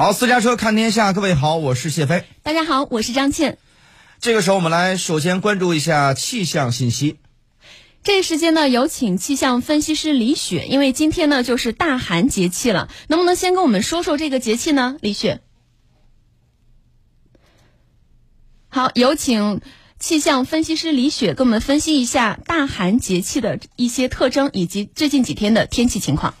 好，私家车看天下，各位好，我是谢飞。大家好，我是张倩。这个时候，我们来首先关注一下气象信息。这时间呢，有请气象分析师李雪，因为今天呢就是大寒节气了，能不能先跟我们说说这个节气呢？李雪。好，有请气象分析师李雪跟我们分析一下大寒节气的一些特征以及最近几天的天气情况。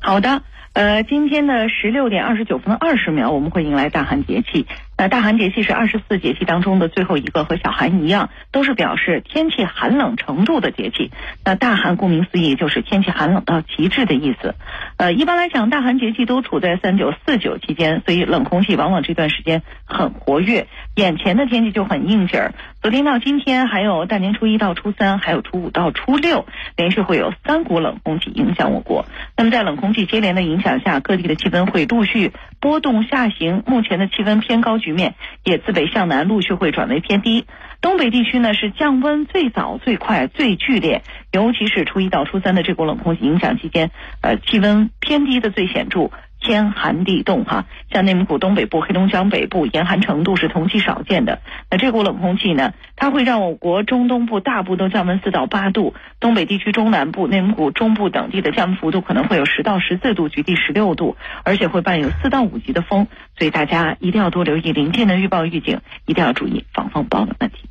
好的。呃，今天的十六点二十九分二十秒，我们会迎来大寒节气。那大寒节气是二十四节气当中的最后一个，和小寒一样，都是表示天气寒冷程度的节气。那大寒顾名思义就是天气寒冷到极致的意思。呃，一般来讲，大寒节气都处在三九四九期间，所以冷空气往往这段时间很活跃，眼前的天气就很应景儿。昨天到今天，还有大年初一到初三，还有初五到初六，连续会有三股冷空气影响我国。那么在冷空气接连的影响下，各地的气温会陆续波动下行。目前的气温偏高局面也自北向南陆续会转为偏低。东北地区呢是降温最早、最快、最剧烈，尤其是初一到初三的这股冷空气影响期间，呃，气温偏低的最显著。天寒地冻哈，像内蒙古东北部、黑龙江北部严寒程度是同期少见的。那这股冷空气呢，它会让我国中东部大部都降温四到八度，东北地区中南部、内蒙古中部等地的降温幅度可能会有十到十四度，局地十六度，而且会伴有四到五级的风，所以大家一定要多留意临近的预报预警，一定要注意防风暴的问题。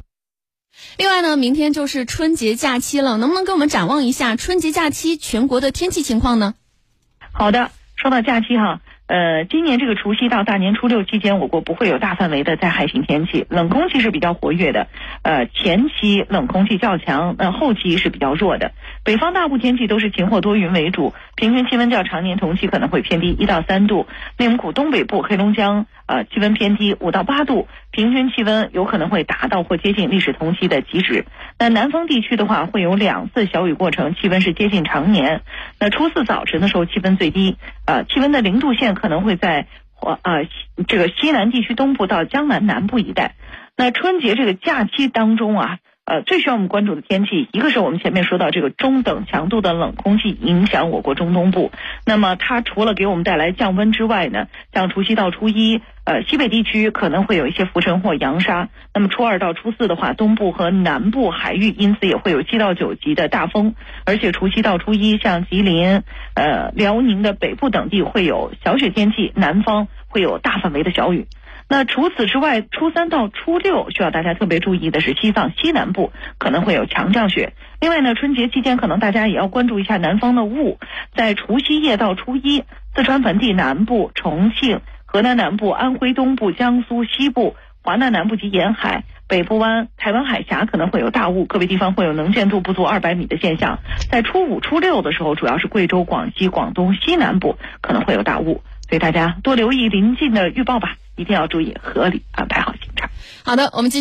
另外呢，明天就是春节假期了，能不能给我们展望一下春节假期全国的天气情况呢？好的。说到假期哈，呃，今年这个除夕到大年初六期间，我国不会有大范围的灾害性天气，冷空气是比较活跃的，呃，前期冷空气较强，那后期是比较弱的。北方大部天气都是晴或多云为主，平均气温较常年同期可能会偏低一到三度。内蒙古东北部、黑龙江。呃，气温偏低五到八度，平均气温有可能会达到或接近历史同期的极值。那南方地区的话，会有两次小雨过程，气温是接近常年。那初四早晨的时候，气温最低，呃，气温的零度线可能会在或呃这个西南地区东部到江南南部一带。那春节这个假期当中啊。呃，最需要我们关注的天气，一个是我们前面说到这个中等强度的冷空气影响我国中东部，那么它除了给我们带来降温之外呢，像除夕到初一，呃，西北地区可能会有一些浮尘或扬沙，那么初二到初四的话，东部和南部海域因此也会有七到九级的大风，而且除夕到初一，像吉林、呃辽宁的北部等地会有小雪天气，南方会有大范围的小雨。那除此之外，初三到初六需要大家特别注意的是，西藏西南部可能会有强降雪。另外呢，春节期间可能大家也要关注一下南方的雾。在除夕夜到初一，四川盆地南部、重庆、河南南部、安徽东部、江苏西部、华南南部及沿海、北部湾、台湾海峡可能会有大雾，个别地方会有能见度不足二百米的现象。在初五、初六的时候，主要是贵州、广西、广东西南部可能会有大雾，所以大家多留意临近的预报吧。一定要注意合理安排好行程。好的，我们继续。